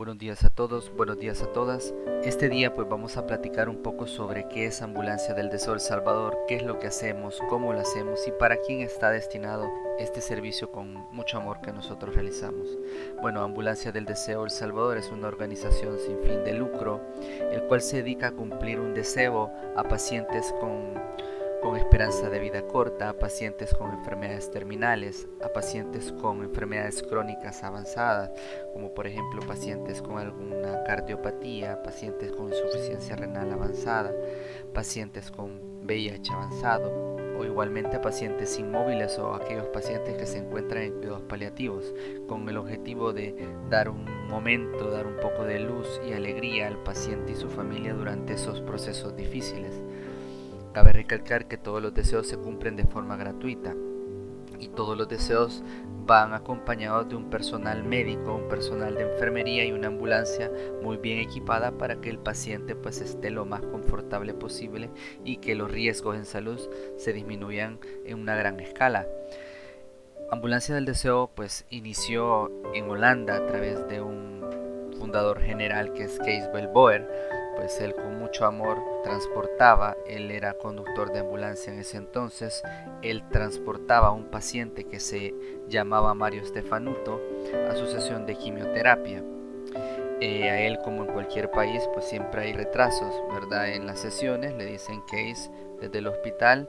buenos días a todos, buenos días a todas. Este día pues vamos a platicar un poco sobre qué es Ambulancia del Deseo El Salvador, qué es lo que hacemos, cómo lo hacemos y para quién está destinado este servicio con mucho amor que nosotros realizamos. Bueno, Ambulancia del Deseo El Salvador es una organización sin fin de lucro, el cual se dedica a cumplir un deseo a pacientes con con esperanza de vida corta, a pacientes con enfermedades terminales, a pacientes con enfermedades crónicas avanzadas, como por ejemplo pacientes con alguna cardiopatía, pacientes con insuficiencia renal avanzada, pacientes con VIH avanzado, o igualmente a pacientes inmóviles o aquellos pacientes que se encuentran en cuidados paliativos, con el objetivo de dar un momento, dar un poco de luz y alegría al paciente y su familia durante esos procesos difíciles. Cabe recalcar que todos los deseos se cumplen de forma gratuita y todos los deseos van acompañados de un personal médico, un personal de enfermería y una ambulancia muy bien equipada para que el paciente pues esté lo más confortable posible y que los riesgos en salud se disminuyan en una gran escala. Ambulancia del Deseo pues inició en Holanda a través de un fundador general que es Kees Boer pues él con mucho amor transportaba, él era conductor de ambulancia en ese entonces, él transportaba a un paciente que se llamaba Mario Stefanuto a su sesión de quimioterapia. Eh, a él como en cualquier país pues siempre hay retrasos, ¿verdad? En las sesiones le dicen que es desde el hospital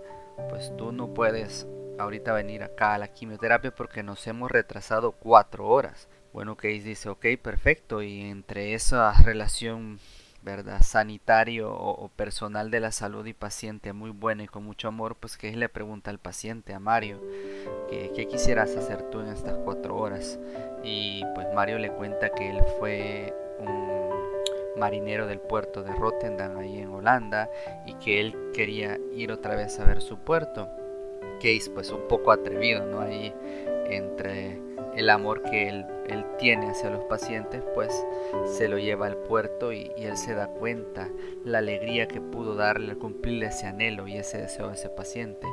pues tú no puedes ahorita venir acá a la quimioterapia porque nos hemos retrasado cuatro horas. Bueno, Case dice, ok, perfecto, y entre esa relación ¿verdad? sanitario o, personal de la salud y paciente muy bueno y con mucho amor, pues que le pregunta al paciente, a Mario, que, ¿qué quisieras hacer tú en estas cuatro horas? Y pues Mario le cuenta que él fue un marinero del puerto de Rotterdam ahí en Holanda y que él quería ir otra vez a ver su puerto. Case pues un poco atrevido, ¿no? Ahí entre el amor que él, tiene hacia los pacientes, pues se lo lleva al puerto y, él se da cuenta la alegría que pudo darle al cumplirle ese anhelo y ese deseo a ese paciente.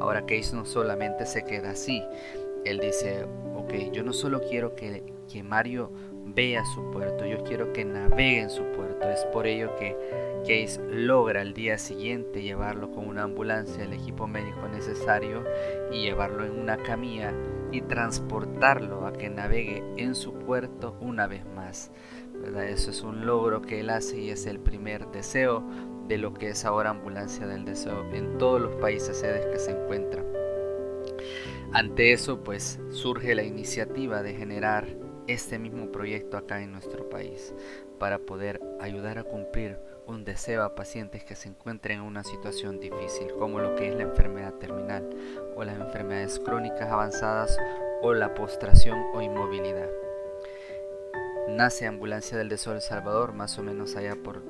Ahora Case no solamente se queda así, él dice, ok, yo no solo quiero que, que Mario vea su puerto, yo quiero que navegue en su puerto, es por ello que Case logra al día siguiente llevarlo con una ambulancia, el equipo médico necesario y llevarlo en una camilla y transportarlo a que navegue en su puerto una vez más. Eso es un logro que él hace y es el primer deseo de lo que es ahora Ambulancia del Deseo en todos los países sedes que se encuentran. Ante eso, pues surge la iniciativa de generar este mismo proyecto acá en nuestro país para poder ayudar a cumplir un deseo a pacientes que se encuentren en una situación difícil, como lo que es la enfermedad terminal o las enfermedades crónicas avanzadas o la postración o inmovilidad. Nace Ambulancia del Deseo Salvador más o menos allá por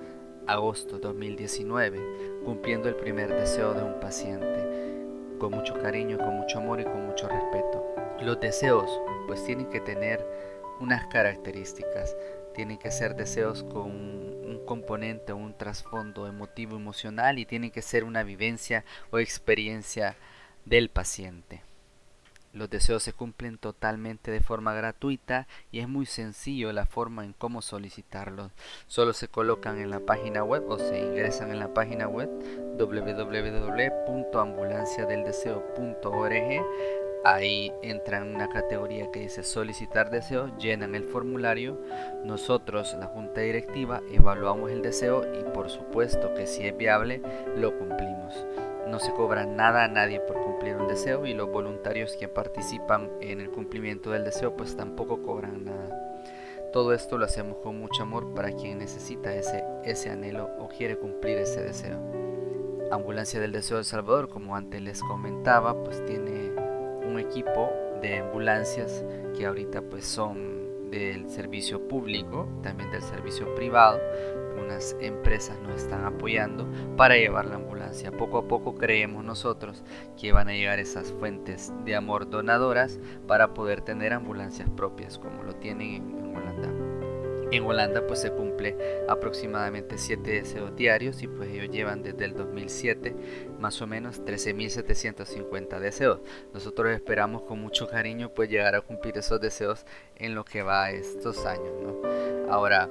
agosto 2019, cumpliendo el primer deseo de un paciente, con mucho cariño, con mucho amor y con mucho respeto. Los deseos pues tienen que tener unas características, tienen que ser deseos con un componente o un trasfondo emotivo emocional y tienen que ser una vivencia o experiencia del paciente. Los deseos se cumplen totalmente de forma gratuita y es muy sencillo la forma en cómo solicitarlos. Solo se colocan en la página web o se ingresan en la página web www.ambulanciadeldeseo.org Ahí entran en una categoría que dice solicitar deseo, llenan el formulario, nosotros, la junta directiva, evaluamos el deseo y por supuesto que si es viable, lo cumplimos. No se cobra nada a nadie por cumplir un deseo y los voluntarios que participan en el cumplimiento del deseo pues tampoco cobran nada. Todo esto lo hacemos con mucho amor para quien necesita ese, ese anhelo o quiere cumplir ese deseo. Ambulancia del Deseo de Salvador, como antes les comentaba, pues tiene un equipo de ambulancias que ahorita pues son del servicio público, también del servicio privado. Unas empresas nos están apoyando para llevar la ambulancia. Poco a poco creemos nosotros que van a llegar esas fuentes de amor donadoras para poder tener ambulancias propias como lo tienen en Holanda. En Holanda pues se cumple aproximadamente 7 deseos diarios y pues ellos llevan desde el 2007 más o menos 13.750 deseos. Nosotros esperamos con mucho cariño pues llegar a cumplir esos deseos en lo que va estos años. Ahora,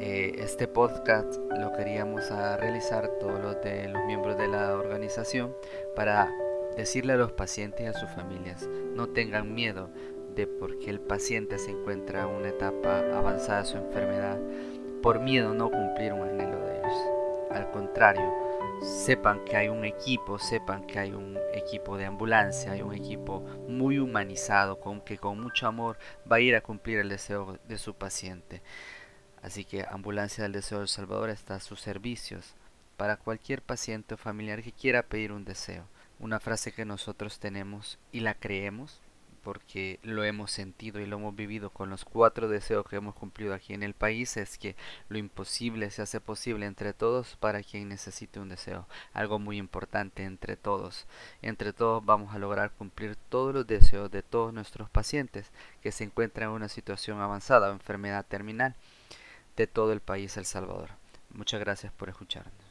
eh, este podcast lo queríamos realizar todos los de los miembros de la organización para decirle a los pacientes y a sus familias, no tengan miedo de porque el paciente se encuentra en una etapa avanzada de su enfermedad, por miedo no cumplir un anhelo de ellos. Al contrario, sepan que hay un equipo, sepan que hay un equipo de ambulancia, hay un equipo muy humanizado, con que con mucho amor va a ir a cumplir el deseo de su paciente. Así que Ambulancia del Deseo del Salvador está a sus servicios para cualquier paciente o familiar que quiera pedir un deseo. Una frase que nosotros tenemos y la creemos porque lo hemos sentido y lo hemos vivido con los cuatro deseos que hemos cumplido aquí en el país es que lo imposible se hace posible entre todos para quien necesite un deseo. Algo muy importante entre todos. Entre todos vamos a lograr cumplir todos los deseos de todos nuestros pacientes que se encuentran en una situación avanzada o enfermedad terminal de todo el país El Salvador. Muchas gracias por escucharnos.